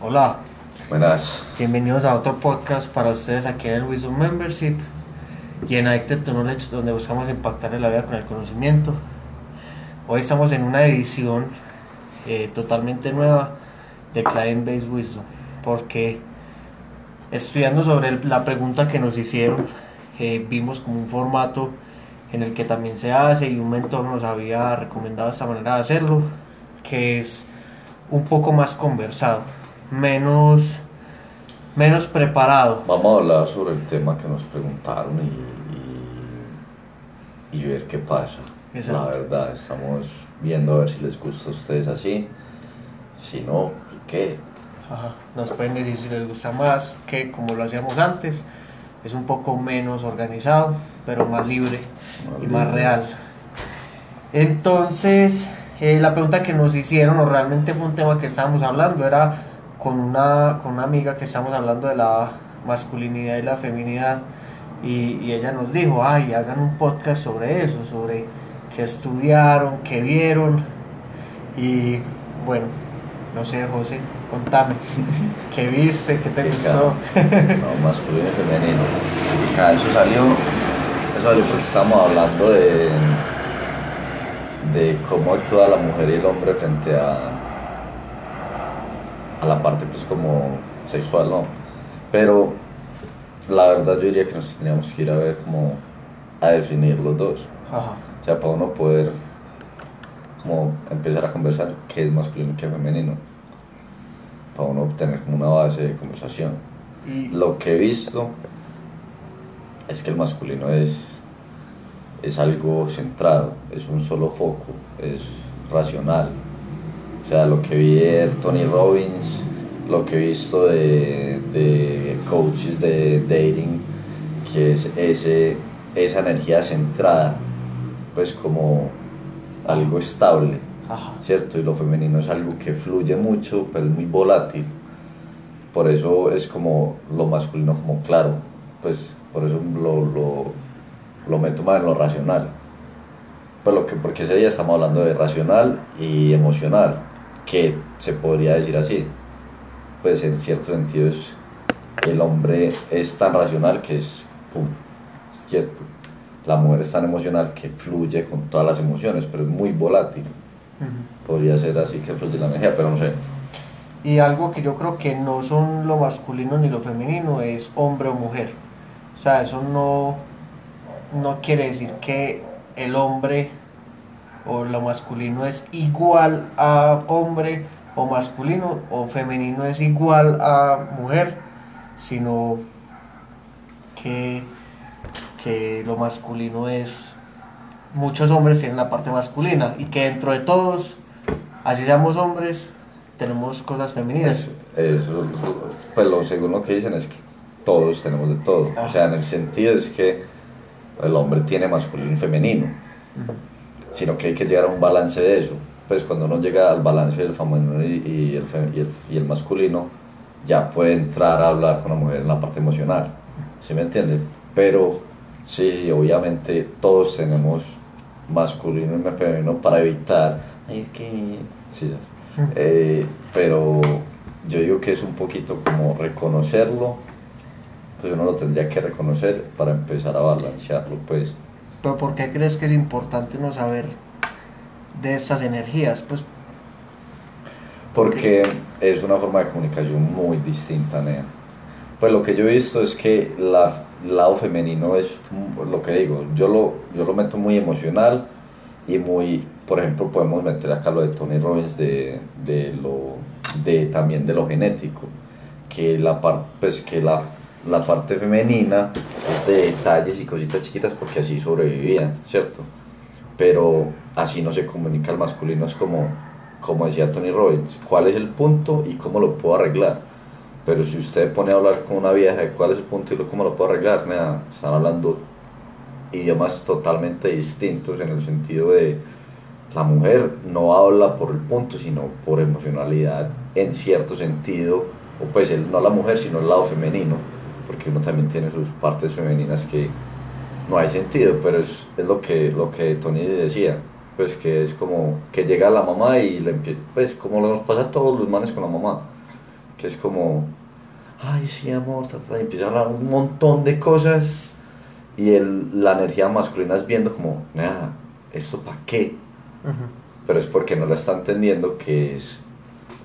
Hola, Buenas. bienvenidos a otro podcast para ustedes aquí en el Wisdom Membership y en Addicted to Knowledge donde buscamos impactarle la vida con el conocimiento. Hoy estamos en una edición eh, totalmente nueva de Client Based Wisdom porque estudiando sobre la pregunta que nos hicieron eh, vimos como un formato en el que también se hace y un mentor nos había recomendado esta manera de hacerlo que es un poco más conversado menos menos preparado Vamos a hablar sobre el tema que nos preguntaron y, y, y ver qué pasa. Exacto. La verdad, estamos viendo a ver si les gusta a ustedes así. Si no, ¿qué? Ajá. Nos pueden decir si les gusta más que como lo hacíamos antes. Es un poco menos organizado, pero más libre Más y más libre. real. Entonces, eh, la pregunta que nos hicieron, o realmente fue un tema que estábamos hablando, era con una, con una amiga que estábamos hablando de la masculinidad y la feminidad. Y, y ella nos dijo, ay, hagan un podcast sobre eso, sobre qué estudiaron, qué vieron. Y bueno, no sé, José, contame, ¿qué viste? ¿Qué te Qué gustó? No, masculino y femenino. Cada eso salió, eso salió porque estábamos hablando de, de cómo actúa la mujer y el hombre frente a, a la parte pues como sexual, ¿no? Pero la verdad yo diría que nos teníamos que ir a ver como a definir los dos. Ajá. O sea, para uno poder como empezar a conversar qué es masculino y qué es femenino. Para uno tener como una base de conversación. Y, Lo que he visto es que el masculino es, es algo centrado, es un solo foco, es racional. O sea, lo que vi de Tony Robbins, lo que he visto de, de coaches de dating, que es ese, esa energía centrada, pues como algo estable. ajá. ¿cierto? Y lo femenino es algo que fluye mucho, pero es muy volátil. Por eso es como lo masculino como claro, pues por eso lo, lo, lo meto más en lo racional. Pues lo que, porque ese día estamos hablando de racional y emocional, que se podría decir así. Pues en cierto sentido es, el hombre es tan racional que es, pum, es quieto. La mujer es tan emocional que fluye con todas las emociones, pero es muy volátil podría ser así que fluye la energía, pero no sé. Y algo que yo creo que no son lo masculino ni lo femenino es hombre o mujer. O sea, eso no, no quiere decir que el hombre o lo masculino es igual a hombre o masculino o femenino es igual a mujer, sino que, que lo masculino es muchos hombres tienen la parte masculina y que dentro de todos, así seamos hombres, tenemos cosas femeninas. Pues, eso, pues lo según lo que dicen es que todos tenemos de todo. O sea, en el sentido es que el hombre tiene masculino y femenino. Sino que hay que llegar a un balance de eso. Pues cuando uno llega al balance del femenino y, y el, y, el, y el masculino, ya puede entrar a hablar con la mujer en la parte emocional. ¿Sí me entiende? Pero sí, obviamente todos tenemos masculino y femenino para evitar. Ay, es que. Sí, sí. Eh, pero yo digo que es un poquito como reconocerlo, pues uno lo tendría que reconocer para empezar a balancearlo, pues. Pero ¿por qué crees que es importante no saber de estas energías? Pues Porque es una forma de comunicación muy distinta, Nea. Pues lo que yo he visto es que la, el lado femenino es mm, lo que digo, yo lo, yo lo meto muy emocional y muy, por ejemplo, podemos meter acá lo de Tony Robbins de, de lo, de, también de lo genético, que la, par- pues, que la, la parte femenina es de detalles y cositas chiquitas porque así sobrevivían, ¿cierto? pero así no se comunica el masculino, es como, como decía Tony Robbins, cuál es el punto y cómo lo puedo arreglar. Pero si usted pone a hablar con una vieja de cuál es el punto y cómo lo puedo arreglar, están hablando idiomas totalmente distintos en el sentido de la mujer no habla por el punto, sino por emocionalidad en cierto sentido, o pues no la mujer, sino el lado femenino, porque uno también tiene sus partes femeninas que no hay sentido, pero es, es lo, que, lo que Tony decía, pues que es como que llega la mamá y le empieza, pues como nos pasa a todos los manes con la mamá, que es como, ay, sí, amor, y empieza a hablar un montón de cosas y el, la energía masculina es viendo como, nada, ¿esto para qué? Pero es porque no la está entendiendo que es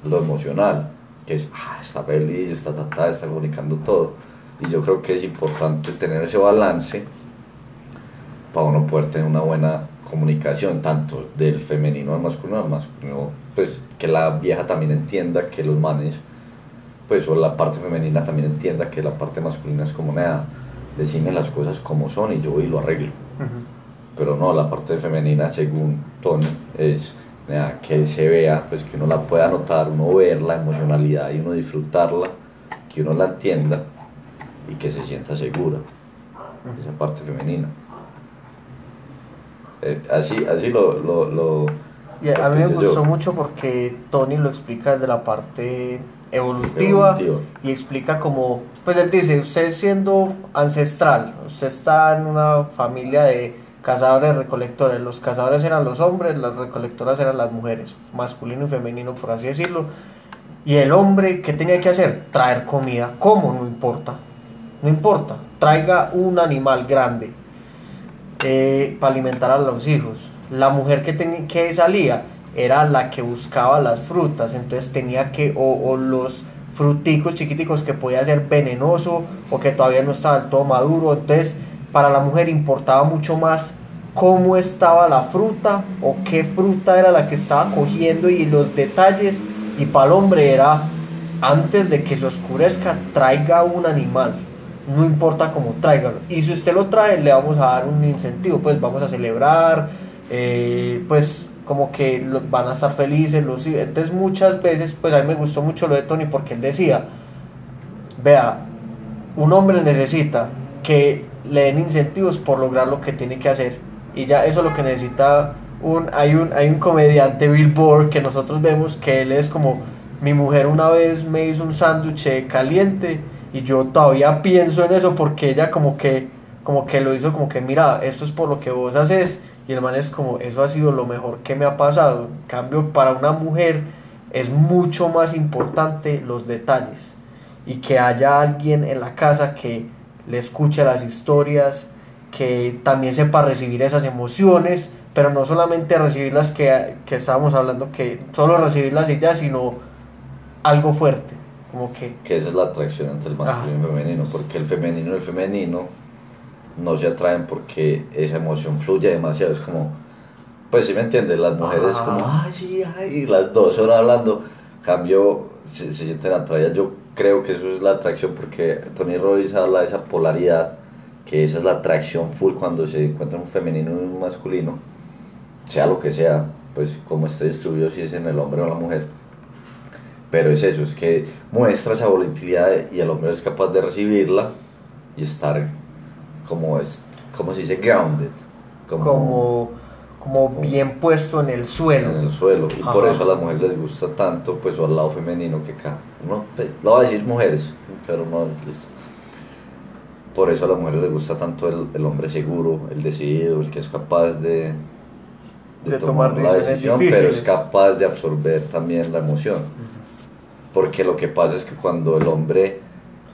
lo emocional, que es, ah, está feliz, está, está, está comunicando todo. Y yo creo que es importante tener ese balance para uno poder tener una buena comunicación, tanto del femenino al masculino, al masculino, pues que la vieja también entienda que los manes, pues o la parte femenina también entienda que la parte masculina es como, nada, decime las cosas como son y yo voy y lo arreglo. Pero no, la parte femenina, según Tony, es que se vea, pues que uno la pueda notar, uno ver la emocionalidad y uno disfrutarla, que uno la entienda y que se sienta segura. Esa parte femenina. Eh, así, así lo, lo, lo y a mí me gustó mucho porque Tony lo explica desde la parte evolutiva, y explica como, pues él dice, usted siendo ancestral, usted está en una familia de cazadores recolectores, los cazadores eran los hombres, las recolectoras eran las mujeres, masculino y femenino por así decirlo, y el hombre, ¿qué tenía que hacer? Traer comida, ¿cómo? No importa, no importa, traiga un animal grande eh, para alimentar a los hijos, la mujer que, que salía, era la que buscaba las frutas, entonces tenía que, o, los fruticos chiquiticos que podía ser venenoso o que todavía no estaba del todo maduro, entonces para la mujer importaba mucho más cómo estaba la fruta o qué fruta era la que estaba cogiendo y los detalles. Y para el hombre era antes de que se oscurezca traiga un animal no importa cómo traiga y si usted lo trae le vamos a dar un incentivo pues vamos a celebrar eh, pues como que van a estar felices, los, entonces muchas veces, pues a mí me gustó mucho lo de Tony porque él decía, vea, un hombre necesita que le den incentivos por lograr lo que tiene que hacer. Y ya eso es lo que necesita un hay un hay un comediante Billboard que nosotros vemos que él es como mi mujer una vez me hizo un sándwich caliente y yo todavía pienso en eso porque ella como que como que lo hizo como que mira esto es por lo que vos haces y el man es como, eso ha sido lo mejor que me ha pasado. En cambio, para una mujer es mucho más importante los detalles. Y que haya alguien en la casa que le escuche las historias, que también sepa recibir esas emociones, pero no solamente recibir las que, que estábamos hablando, que solo recibirlas y ya, sino algo fuerte. Como que... que esa es la atracción entre el masculino y el femenino, porque el femenino y el femenino no se atraen porque esa emoción fluye demasiado. Es como, pues si me entiendes, las mujeres como, ay, sí, ay, y las dos horas hablando, cambio, se, sienten atraídas. Yo creo que eso es la atracción porque Tony Robbins habla de esa polaridad, que esa es la atracción full cuando se encuentra un femenino y un masculino, sea lo que sea, pues como esté distribuido, si es en el hombre o la mujer. Pero es eso, es que muestra esa volatilidad y el hombre es capaz de recibirla y estar como, es, como se dice, grounded. Como, como, bien puesto en el suelo. En el suelo. Y por eso a las mujeres les gusta tanto, pues, al lado femenino que acá. No, pues, lo voy a decir mujeres, pero no, listo. Por eso a las mujeres les gusta tanto el, el hombre seguro, el decidido, el que es capaz de, de, tomar, la decisión, pero es capaz de absorber también la emoción. Porque lo que pasa es que cuando el hombre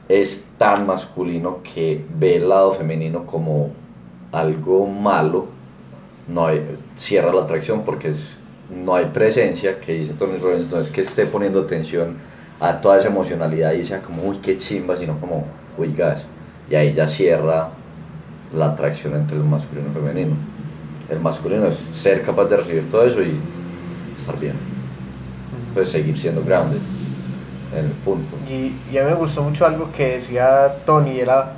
es tan masculino que ve el lado femenino como algo malo, no cierra la atracción porque es, no hay presencia, que dice Tony Robbins, no es que esté poniendo atención a toda esa emocionalidad y sea como, uy, qué chimba, sino como, uy, gas. Y ahí ya cierra la atracción entre el masculino y el femenino. El masculino es ser capaz de recibir todo eso y estar bien. Pues seguir siendo grounded el punto. Y, y, a mí me gustó mucho algo que decía Tony, era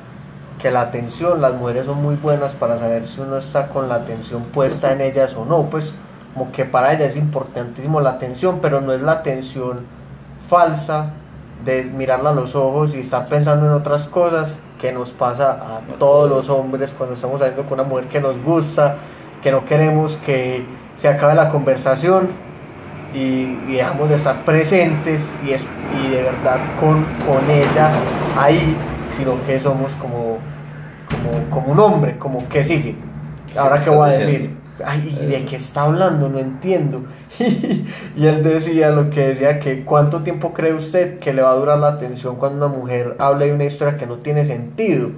que la atención, las mujeres son muy buenas para saber si uno está con la atención puesta en ellas o no, pues como que para ellas es importantísimo la atención, pero no es la atención falsa de mirarla a los ojos y estar pensando en otras cosas que nos pasa a todos los hombres cuando estamos saliendo con una mujer que nos gusta, que no queremos que se acabe la conversación y, dejamos de estar presentes y, es, y de verdad con, con ella ahí, sino que somos como, como, como un hombre, como que sigue. Ahora qué voy a decir. ay, ¿y de qué está hablando? No entiendo. y él decía lo que decía, que cuánto tiempo cree usted que le va a durar la atención cuando una mujer habla de una historia que no tiene sentido.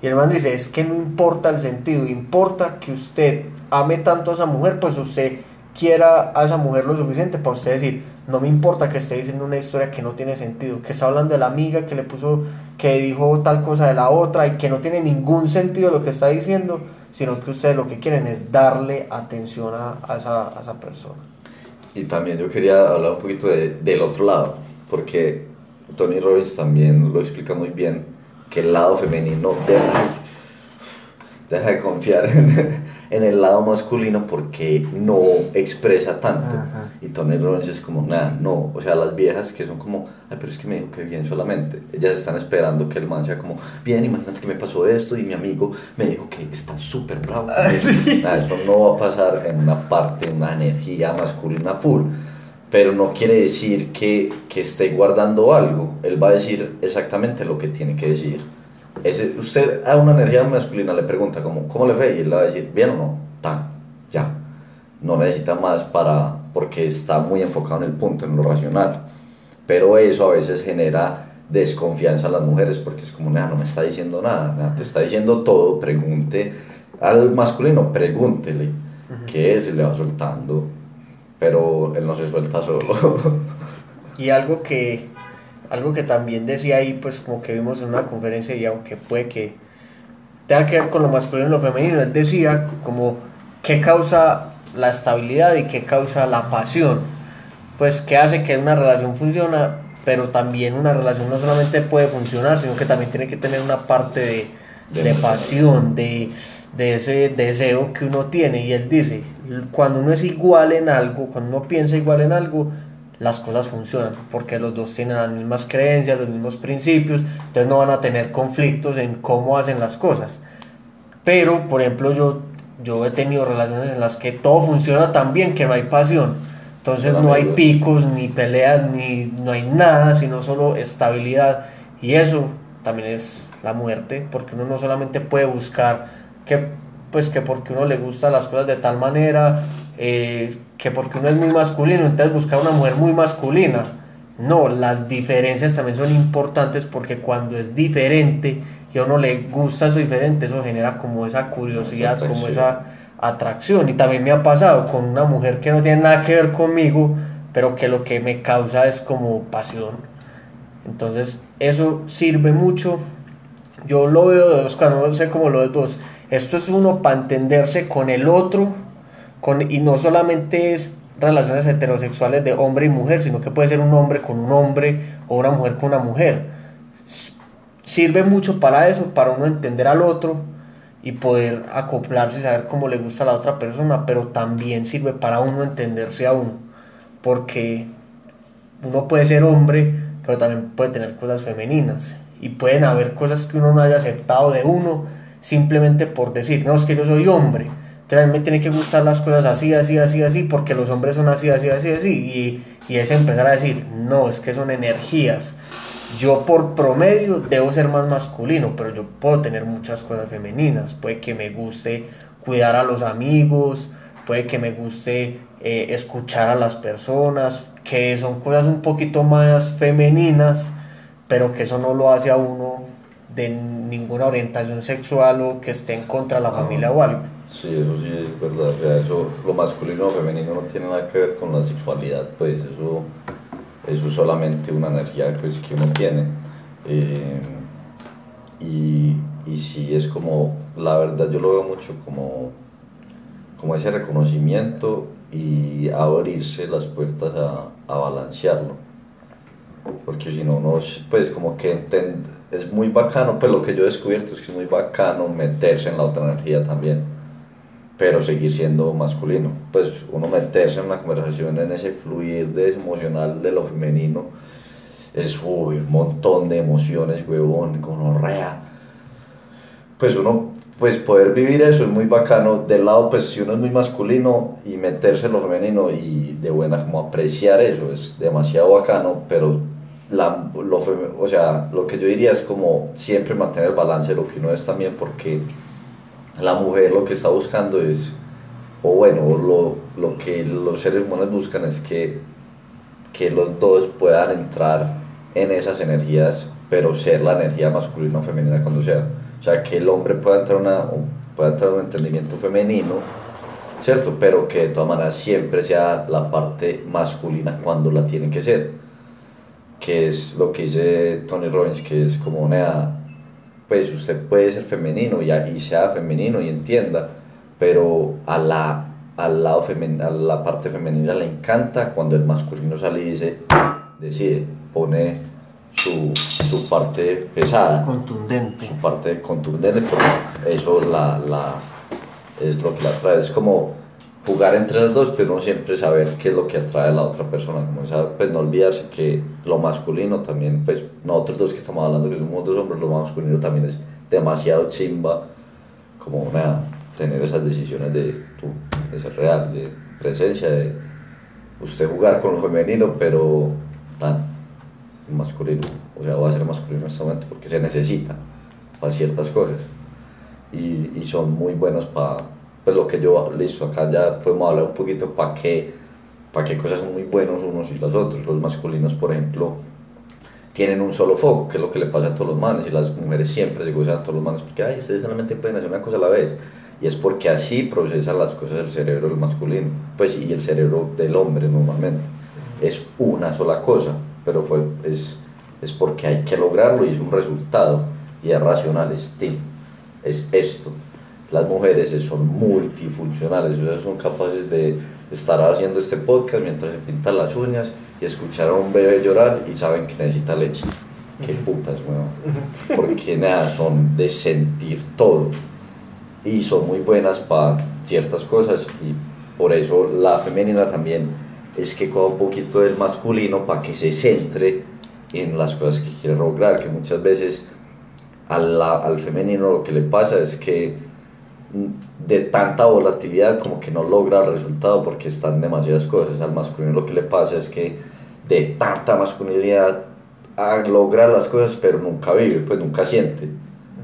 Y el man dice, es que no importa el sentido, importa que usted ame tanto a esa mujer, pues usted quiera a esa mujer lo suficiente para usted decir, no me importa que esté diciendo una historia que no tiene sentido, que está hablando de la amiga que le puso, que dijo tal cosa de la otra y que no tiene ningún sentido lo que está diciendo, sino que ustedes lo que quieren es darle atención a, esa, a esa, persona. Y también yo quería hablar un poquito de, del otro lado, porque Tony Robbins también lo explica muy bien, que el lado femenino deja de confiar en, en el lado masculino porque no expresa tanto. Y Tony Robbins es como, nada, no. O sea, las viejas que son como, ay, pero es que me dijo que bien solamente. Ellas están esperando que el man sea como, bien, imagínate que me pasó esto y mi amigo me dijo que está súper bravo. eso no va a pasar en una parte, una energía masculina full. Pero no quiere decir que, que esté guardando algo. Él va a decir exactamente lo que tiene que decir ese, usted a una energía masculina le pregunta como, ¿cómo le fue? Y él le va a decir, bien o no, tan, ya. No necesita más para, porque está muy enfocado en el punto, en lo racional. Pero eso a veces genera desconfianza a las mujeres porque es como, no me está diciendo nada, te está diciendo todo, pregunte al masculino, pregúntele qué es, y le va soltando, pero él no se suelta solo. y algo que algo que también decía ahí, pues como que vimos en una conferencia y aunque puede que tenga que ver con lo masculino y lo femenino, él decía como qué causa la estabilidad y qué causa la pasión, pues qué hace que una relación funcione, pero también una relación no solamente puede funcionar, sino que también tiene que tener una parte de, de pasión, de, de ese deseo que uno tiene. Y él dice, cuando uno es igual en algo, cuando uno piensa igual en algo, las cosas funcionan, porque los dos tienen las mismas creencias, los mismos principios, entonces no van a tener conflictos en cómo hacen las cosas. Pero, por ejemplo, yo, yo he tenido relaciones en las que todo funciona tan bien que no hay pasión. Entonces no hay picos, ni peleas, ni no hay nada, sino solo estabilidad. Y eso también es la muerte, porque uno no solamente puede buscar que, pues que porque uno le gusta las cosas de tal manera, eh, que porque uno es muy masculino, entonces buscar una mujer muy masculina. No, las diferencias también son importantes porque cuando es diferente y a uno le gusta eso diferente, eso genera como esa curiosidad, como esa atracción. Y también me ha pasado con una mujer que no tiene nada que ver conmigo, pero que lo que me causa es como pasión. Entonces, eso sirve mucho. Yo lo veo de dos, cuando no sé cómo lo ves vos. Esto es uno para entenderse con el otro y no solamente es relaciones heterosexuales de hombre y mujer, sino que puede ser un hombre con un hombre o una mujer con una mujer. Sirve mucho para eso, para uno entender al otro y poder acoplarse y saber cómo le gusta a la otra persona, pero también sirve para uno entenderse a uno, porque uno puede ser hombre, pero también puede tener cosas femeninas y pueden haber cosas que uno no haya aceptado de uno simplemente por decir, no, es que yo soy hombre entonces a mí me tienen que gustar las cosas así, así, así, así, porque los hombres son así, así, así, así. Y, y es empezar a decir, no, es que son energías. Yo por promedio debo ser más masculino, pero yo puedo tener muchas cosas femeninas. Puede que me guste cuidar a los amigos, puede que me guste eh, escuchar a las personas, que son cosas un poquito más femeninas, pero que eso no lo hace a uno de ninguna orientación sexual o que esté en contra de la familia o algo. Sí, eso sí es verdad. eso, lo masculino o femenino no tiene nada que ver con la sexualidad, pues eso, eso es solamente una energía pues, que uno tiene. Eh, y, y sí, es como, la verdad yo lo veo mucho como, como ese reconocimiento y abrirse las puertas a, a balancearlo. Porque si no, no, pues como que es muy bacano, pues lo que yo he descubierto es que es muy bacano meterse en la otra energía también pero seguir siendo masculino. Pues uno meterse en una conversación, en ese fluir de emocional de lo femenino, es uy, un montón de emociones, huevón, rea Pues uno, pues poder vivir eso es muy bacano. Del lado, pues si uno es muy masculino y meterse en lo femenino y de buena, como apreciar eso, es demasiado bacano, pero la, lo, o sea, lo que yo diría es como siempre mantener el balance de lo que uno es también, porque la mujer lo que está buscando es o bueno, lo, lo que los seres humanos buscan es que, que los dos puedan entrar en esas energías, pero ser la energía masculina o femenina cuando sea. O sea, que el hombre pueda entrar, una, pueda entrar en un entendimiento femenino, ¿cierto? Pero que de todas maneras siempre sea la parte masculina cuando la tiene que ser. Que es lo que dice Tony Robbins, que es como una... Pues usted puede ser femenino y, y sea femenino y entienda, pero a la, al lado femenino, a la parte femenina le encanta cuando el masculino sale y dice, decide, pone su, su parte pesada. Contundente. Su parte contundente, porque eso la, la, es lo que la atrae. Es como jugar entre las dos, pero siempre saber qué es lo que atrae a la otra persona. Como esa, pues no olvidarse que lo masculino también, pues nosotros dos que estamos hablando, que somos dos hombres, lo masculino también es demasiado chimba, como una, tener esas decisiones de, tú, de ser real, de presencia, de usted jugar con lo femenino, pero tan masculino, o sea, va a ser masculino en este momento porque se necesita para ciertas cosas y, y son muy buenos para, pues lo que yo, listo, acá ya podemos hablar un poquito para qué, para qué cosas son muy buenos unos y los otros, los masculinos, por ejemplo, tienen un solo foco, que es lo que le pasa a todos los manes, y las mujeres siempre se gozan a todos los manes, porque, ay, ustedes solamente pueden hacer una cosa a la vez, y es porque así procesan las cosas el cerebro del masculino, pues, y el cerebro del hombre normalmente, es una sola cosa, pero fue, es, es porque hay que lograrlo y es un resultado y es racional, es, es esto. Las mujeres son multifuncionales, o son capaces de estar haciendo este podcast mientras se pintan las uñas y escuchar a un bebé llorar y saben que necesita leche. Qué putas, weón. Porque nada, son de sentir todo y son muy buenas para ciertas cosas y por eso la femenina también es que coja un poquito del masculino para que se centre en las cosas que quiere lograr, que muchas veces al, al femenino lo que le pasa es que de tanta volatilidad como que no logra el resultado porque están demasiadas cosas. Al masculino lo que le pasa es que de tanta masculinidad a lograr las cosas pero nunca vive, pues nunca siente.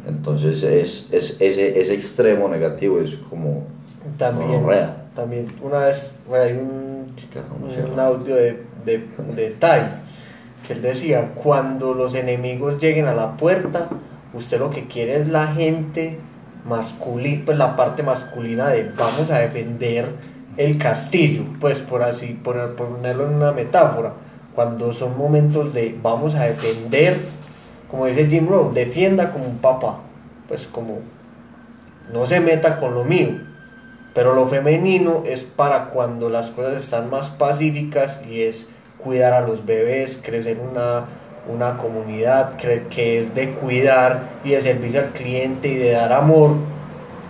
Entonces es, es ese, ese extremo negativo es como... También, también una vez hay un un audio de, de, de Tai, que él decía, cuando los enemigos lleguen a la puerta, usted lo que quiere es la gente masculina, pues la parte masculina de vamos a defender el castillo, pues por así, ponerlo en una metáfora, cuando son momentos de vamos a defender, como dice Jim Rohn, defienda como un papá, pues como no se meta con lo mío, pero lo femenino es para cuando las cosas están más pacíficas y es cuidar a los bebés, crecer una, una comunidad que es de cuidar y de servicio al cliente y de dar amor.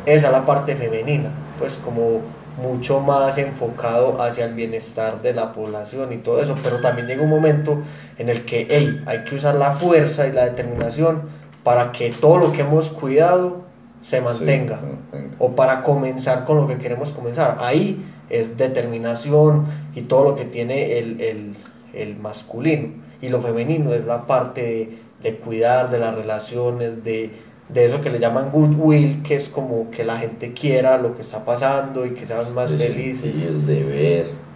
Esa es la parte femenina, pues como mucho más enfocado hacia el bienestar de la población y todo eso, pero también llega un momento en el que hey, hay que usar la fuerza y la determinación para que todo lo que hemos cuidado se mantenga, o para comenzar con lo que queremos comenzar. Ahí es determinación y todo lo que tiene el, el, el masculino y lo femenino es la parte de, de cuidar de las relaciones, de, de, eso que le llaman goodwill, que es como que la gente quiera lo que está pasando y que sean más felices. Y el deber.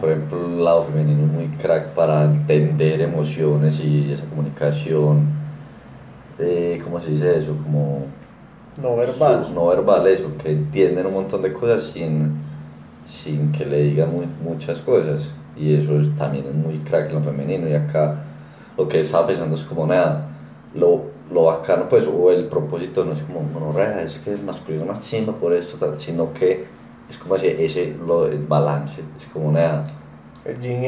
Por ejemplo, el lado femenino es muy crack para entender emociones y esa comunicación. Eh, ¿Cómo se dice eso? Como no verbal. no verbal, eso, que entienden un montón de cosas sin, sin que le digan muchas cosas. Y eso también es muy crack en lo femenino. Y acá lo que estaba pensando es como nada, lo, lo bacano, pues, o el propósito no es como monorrea, es que es masculino más chimba por esto, sino que es como ese, ese lo, el balance, es como nada.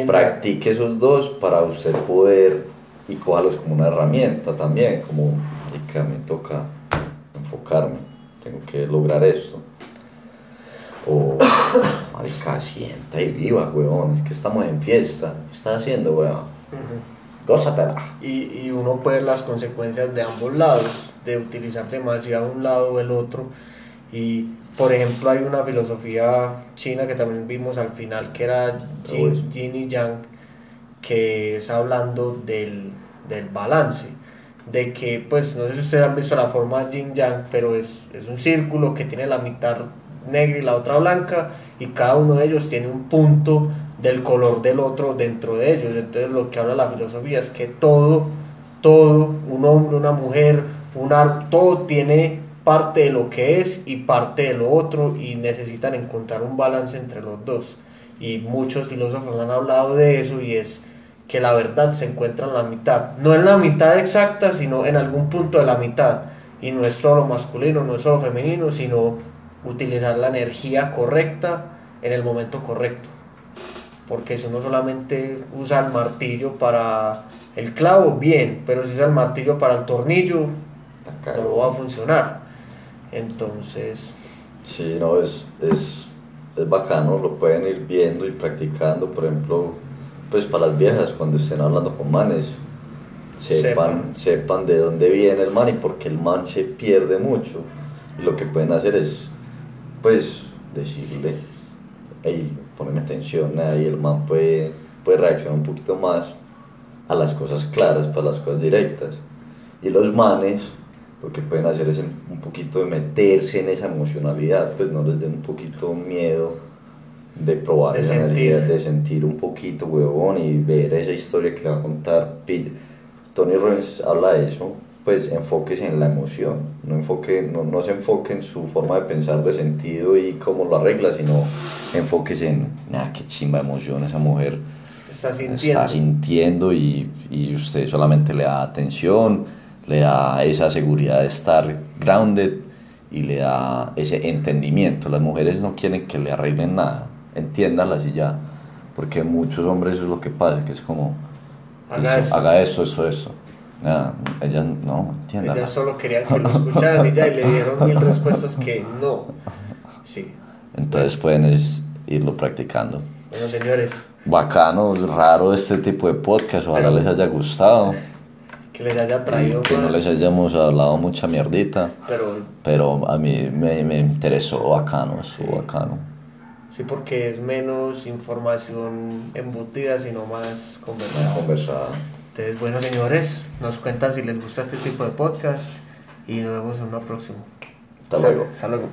Practique esos dos para usted poder y cójalos como una herramienta también, como y que me toca enfocarme, tengo que lograr esto. O, marica, sienta y viva, weón, es que estamos en fiesta, ¿qué estás haciendo, weón? Uh Y, y uno puede ver las consecuencias de ambos lados, de utilizar demasiado un lado o el otro. Y, por ejemplo, hay una filosofía china que también vimos al final, que era Jin, Jin y Yang, que es hablando del, del balance. De que, pues, no sé si ustedes han visto la forma yin yang, pero es, es un círculo que tiene la mitad negra y la otra blanca, y cada uno de ellos tiene un punto del color del otro dentro de ellos. Entonces lo que habla la filosofía es que todo, todo, un hombre, una mujer, un todo tiene parte de lo que es y parte de lo otro y necesitan encontrar un balance entre los dos. Y muchos filósofos han hablado de eso y es que la verdad se encuentra en la mitad. No en la mitad exacta, sino en algún punto de la mitad. Y no es solo masculino, no es solo femenino, sino utilizar la energía correcta en el momento correcto. Porque si uno solamente usa el martillo para el clavo, bien, pero si usa el martillo para el tornillo, no va a funcionar. Entonces... Sí, no, es, es, es bacano, lo pueden ir viendo y practicando, por ejemplo, pues para las viejas cuando estén hablando con manes, sepan, sepan, de dónde viene el man y porque el man se pierde mucho. Y lo que pueden hacer es, pues, decirle, hey, poneme atención, ahí el man puede, puede reaccionar un poquito más a las cosas claras, para las cosas directas. Y los manes lo que pueden hacer es un poquito de meterse en esa emocionalidad, pues no les den un poquito miedo de probar de esa sentir. energía, de sentir un poquito, huevón, y ver esa historia que le va a contar Tony Robbins habla de eso, pues enfóquese en la emoción, no, enfoque, no, no se enfoque en su forma de pensar, de sentido y cómo lo arregla, sino enfóquese en, nada, qué chimba emoción esa mujer está sintiendo, está sintiendo y, y usted solamente le da atención, le da esa seguridad de estar grounded y le da ese entendimiento. Las mujeres no quieren que le arreglen nada, entiéndanlas y ya. Porque muchos hombres eso es lo que pasa, que es como, haga, eso, haga eso, eso, eso. Ellas no, entiendan. Ellas solo querían que lo escucharan y ya, y le dieron mil respuestas que no. Sí. Entonces pueden irlo practicando. Bueno, señores. Bacano, raro este tipo de podcast, ojalá les haya gustado. Que les haya traído. Que no les hayamos hablado mucha mierdita. Pero, pero a mí me, me interesó bacano, estuvo bacano. Sí, porque es menos información embutida, sino más conversada. conversada. Entonces, bueno, señores, nos cuentan si les gusta este tipo de podcast y nos vemos en una próxima. Hasta luego. Hasta luego.